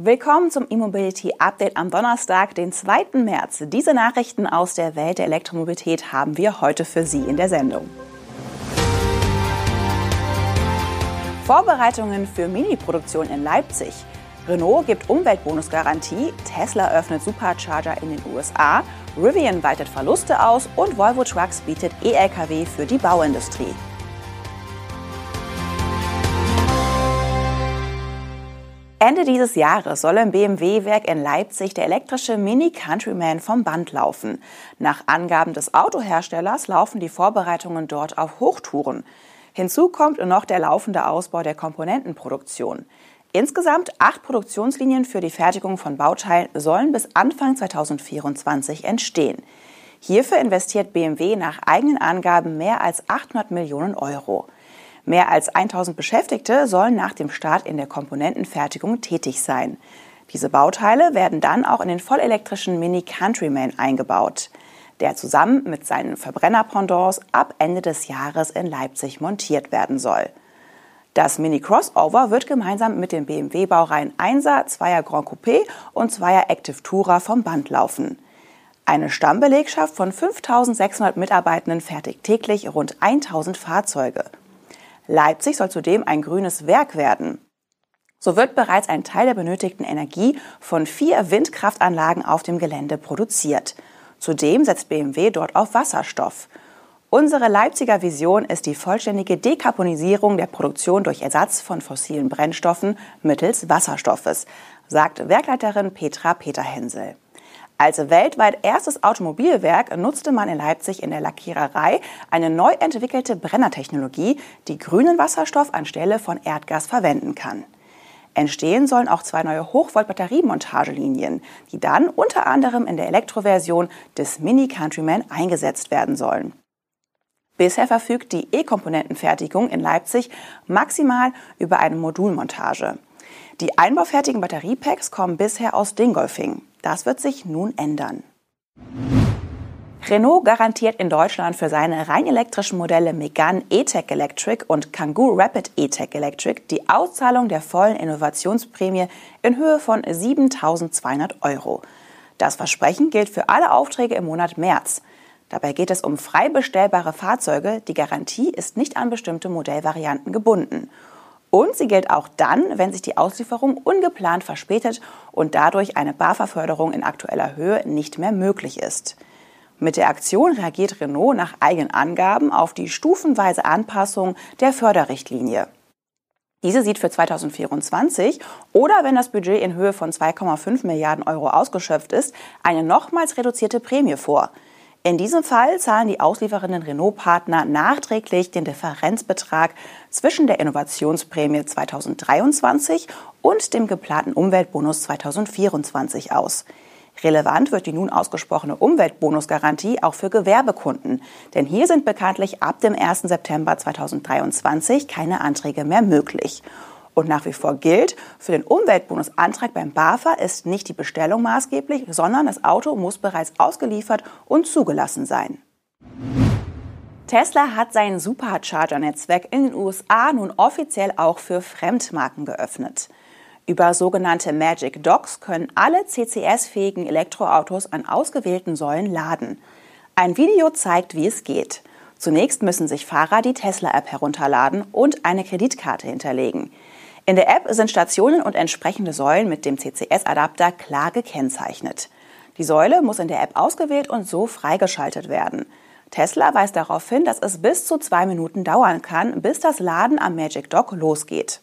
Willkommen zum E-Mobility Update am Donnerstag, den 2. März. Diese Nachrichten aus der Welt der Elektromobilität haben wir heute für Sie in der Sendung. Vorbereitungen für Mini-Produktion in Leipzig. Renault gibt Umweltbonusgarantie, Tesla öffnet Supercharger in den USA, Rivian weitet Verluste aus und Volvo Trucks bietet E-Lkw für die Bauindustrie. Ende dieses Jahres soll im BMW-Werk in Leipzig der elektrische Mini Countryman vom Band laufen. Nach Angaben des Autoherstellers laufen die Vorbereitungen dort auf Hochtouren. Hinzu kommt noch der laufende Ausbau der Komponentenproduktion. Insgesamt acht Produktionslinien für die Fertigung von Bauteilen sollen bis Anfang 2024 entstehen. Hierfür investiert BMW nach eigenen Angaben mehr als 800 Millionen Euro. Mehr als 1000 Beschäftigte sollen nach dem Start in der Komponentenfertigung tätig sein. Diese Bauteile werden dann auch in den vollelektrischen Mini Countryman eingebaut, der zusammen mit seinen Verbrennerpendants ab Ende des Jahres in Leipzig montiert werden soll. Das Mini Crossover wird gemeinsam mit den BMW-Baureihen 1er, 2er Grand Coupé und 2er Active Tourer vom Band laufen. Eine Stammbelegschaft von 5600 Mitarbeitenden fertigt täglich rund 1000 Fahrzeuge. Leipzig soll zudem ein grünes Werk werden. So wird bereits ein Teil der benötigten Energie von vier Windkraftanlagen auf dem Gelände produziert. Zudem setzt BMW dort auf Wasserstoff. Unsere Leipziger Vision ist die vollständige Dekarbonisierung der Produktion durch Ersatz von fossilen Brennstoffen mittels Wasserstoffes, sagt Werkleiterin Petra Peterhensel. Als weltweit erstes Automobilwerk nutzte man in Leipzig in der Lackiererei eine neu entwickelte Brennertechnologie, die grünen Wasserstoff anstelle von Erdgas verwenden kann. Entstehen sollen auch zwei neue Hochvolt-Batteriemontagelinien, die dann unter anderem in der Elektroversion des Mini Countryman eingesetzt werden sollen. Bisher verfügt die E-Komponentenfertigung in Leipzig maximal über eine Modulmontage. Die einbaufertigen Batteriepacks kommen bisher aus Dingolfing. Das wird sich nun ändern. Renault garantiert in Deutschland für seine rein elektrischen Modelle Megane E-Tech Electric und Kangoo Rapid E-Tech Electric die Auszahlung der vollen Innovationsprämie in Höhe von 7.200 Euro. Das Versprechen gilt für alle Aufträge im Monat März. Dabei geht es um frei bestellbare Fahrzeuge. Die Garantie ist nicht an bestimmte Modellvarianten gebunden. Und sie gilt auch dann, wenn sich die Auslieferung ungeplant verspätet und dadurch eine Barverförderung in aktueller Höhe nicht mehr möglich ist. Mit der Aktion reagiert Renault nach eigenen Angaben auf die stufenweise Anpassung der Förderrichtlinie. Diese sieht für 2024 oder wenn das Budget in Höhe von 2,5 Milliarden Euro ausgeschöpft ist, eine nochmals reduzierte Prämie vor. In diesem Fall zahlen die auslieferenden Renault-Partner nachträglich den Differenzbetrag zwischen der Innovationsprämie 2023 und dem geplanten Umweltbonus 2024 aus. Relevant wird die nun ausgesprochene Umweltbonusgarantie auch für Gewerbekunden, denn hier sind bekanntlich ab dem 1. September 2023 keine Anträge mehr möglich. Und nach wie vor gilt, für den Umweltbonusantrag beim BAFA ist nicht die Bestellung maßgeblich, sondern das Auto muss bereits ausgeliefert und zugelassen sein. Tesla hat sein Supercharger-Netzwerk in den USA nun offiziell auch für Fremdmarken geöffnet. Über sogenannte Magic Docks können alle CCS-fähigen Elektroautos an ausgewählten Säulen laden. Ein Video zeigt, wie es geht. Zunächst müssen sich Fahrer die Tesla-App herunterladen und eine Kreditkarte hinterlegen. In der App sind Stationen und entsprechende Säulen mit dem CCS-Adapter klar gekennzeichnet. Die Säule muss in der App ausgewählt und so freigeschaltet werden. Tesla weist darauf hin, dass es bis zu zwei Minuten dauern kann, bis das Laden am Magic Dock losgeht.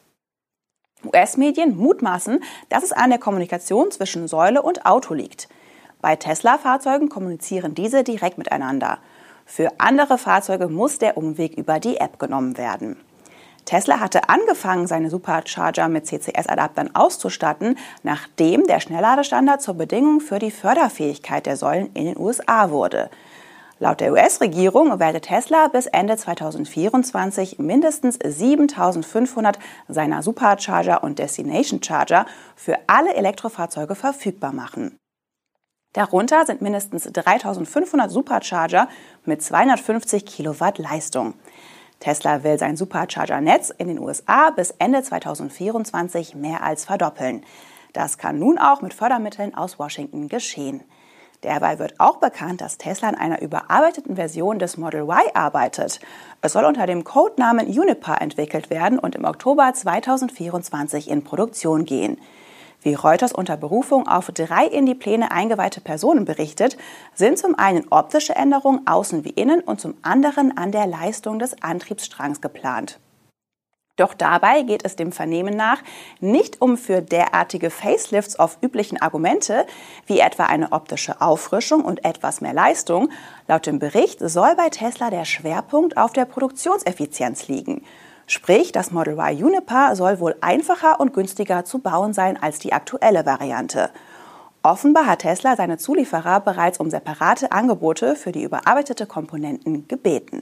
US-Medien mutmaßen, dass es an der Kommunikation zwischen Säule und Auto liegt. Bei Tesla-Fahrzeugen kommunizieren diese direkt miteinander. Für andere Fahrzeuge muss der Umweg über die App genommen werden. Tesla hatte angefangen, seine Supercharger mit CCS-Adaptern auszustatten, nachdem der Schnellladestandard zur Bedingung für die Förderfähigkeit der Säulen in den USA wurde. Laut der US-Regierung werde Tesla bis Ende 2024 mindestens 7500 seiner Supercharger und Destination Charger für alle Elektrofahrzeuge verfügbar machen. Darunter sind mindestens 3500 Supercharger mit 250 Kilowatt Leistung. Tesla will sein Supercharger-Netz in den USA bis Ende 2024 mehr als verdoppeln. Das kann nun auch mit Fördermitteln aus Washington geschehen. Dabei wird auch bekannt, dass Tesla an einer überarbeiteten Version des Model Y arbeitet. Es soll unter dem Codenamen Uniper entwickelt werden und im Oktober 2024 in Produktion gehen. Wie Reuters unter Berufung auf drei in die Pläne eingeweihte Personen berichtet, sind zum einen optische Änderungen außen wie innen und zum anderen an der Leistung des Antriebsstrangs geplant. Doch dabei geht es dem Vernehmen nach nicht um für derartige Facelifts auf üblichen Argumente, wie etwa eine optische Auffrischung und etwas mehr Leistung. Laut dem Bericht soll bei Tesla der Schwerpunkt auf der Produktionseffizienz liegen. Sprich, das Model Y Uniper soll wohl einfacher und günstiger zu bauen sein als die aktuelle Variante. Offenbar hat Tesla seine Zulieferer bereits um separate Angebote für die überarbeitete Komponenten gebeten.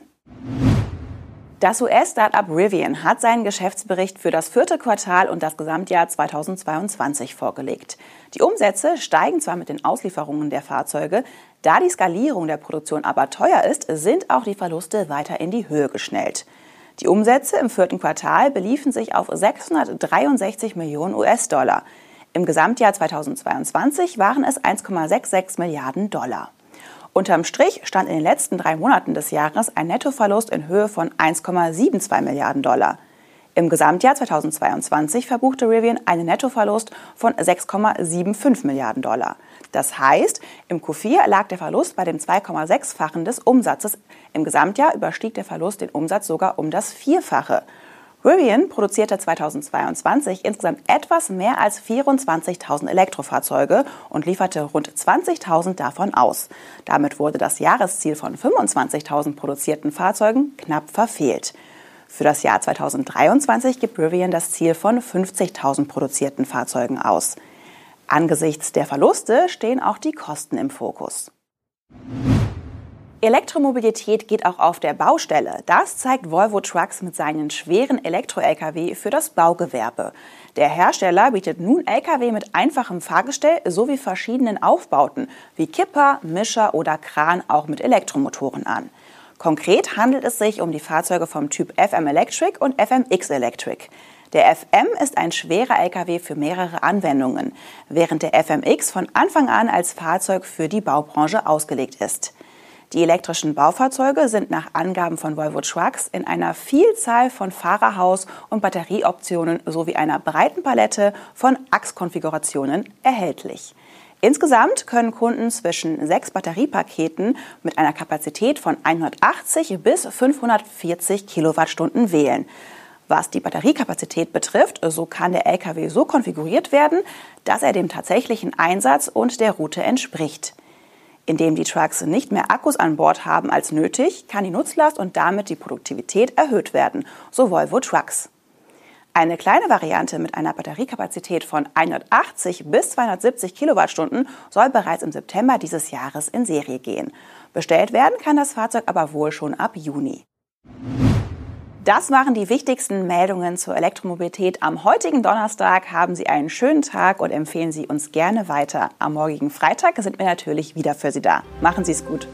Das US-Startup Rivian hat seinen Geschäftsbericht für das vierte Quartal und das Gesamtjahr 2022 vorgelegt. Die Umsätze steigen zwar mit den Auslieferungen der Fahrzeuge, da die Skalierung der Produktion aber teuer ist, sind auch die Verluste weiter in die Höhe geschnellt. Die Umsätze im vierten Quartal beliefen sich auf 663 Millionen US-Dollar. Im Gesamtjahr 2022 waren es 1,66 Milliarden Dollar. Unterm Strich stand in den letzten drei Monaten des Jahres ein Nettoverlust in Höhe von 1,72 Milliarden Dollar. Im Gesamtjahr 2022 verbuchte Rivian einen Nettoverlust von 6,75 Milliarden Dollar. Das heißt, im Q4 lag der Verlust bei dem 2,6-fachen des Umsatzes. Im Gesamtjahr überstieg der Verlust den Umsatz sogar um das Vierfache. Rivian produzierte 2022 insgesamt etwas mehr als 24.000 Elektrofahrzeuge und lieferte rund 20.000 davon aus. Damit wurde das Jahresziel von 25.000 produzierten Fahrzeugen knapp verfehlt. Für das Jahr 2023 gibt Rivian das Ziel von 50.000 produzierten Fahrzeugen aus. Angesichts der Verluste stehen auch die Kosten im Fokus. Elektromobilität geht auch auf der Baustelle. Das zeigt Volvo Trucks mit seinen schweren Elektro-Lkw für das Baugewerbe. Der Hersteller bietet nun Lkw mit einfachem Fahrgestell sowie verschiedenen Aufbauten wie Kipper, Mischer oder Kran auch mit Elektromotoren an. Konkret handelt es sich um die Fahrzeuge vom Typ FM Electric und FMX Electric. Der FM ist ein schwerer Lkw für mehrere Anwendungen, während der FMX von Anfang an als Fahrzeug für die Baubranche ausgelegt ist. Die elektrischen Baufahrzeuge sind nach Angaben von Volvo Trucks in einer Vielzahl von Fahrerhaus- und Batterieoptionen sowie einer breiten Palette von Achskonfigurationen erhältlich. Insgesamt können Kunden zwischen sechs Batteriepaketen mit einer Kapazität von 180 bis 540 Kilowattstunden wählen. Was die Batteriekapazität betrifft, so kann der Lkw so konfiguriert werden, dass er dem tatsächlichen Einsatz und der Route entspricht. Indem die Trucks nicht mehr Akkus an Bord haben als nötig, kann die Nutzlast und damit die Produktivität erhöht werden, so Volvo Trucks. Eine kleine Variante mit einer Batteriekapazität von 180 bis 270 Kilowattstunden soll bereits im September dieses Jahres in Serie gehen. Bestellt werden kann das Fahrzeug aber wohl schon ab Juni. Das waren die wichtigsten Meldungen zur Elektromobilität. Am heutigen Donnerstag haben Sie einen schönen Tag und empfehlen Sie uns gerne weiter. Am morgigen Freitag sind wir natürlich wieder für Sie da. Machen Sie es gut.